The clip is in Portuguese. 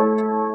Música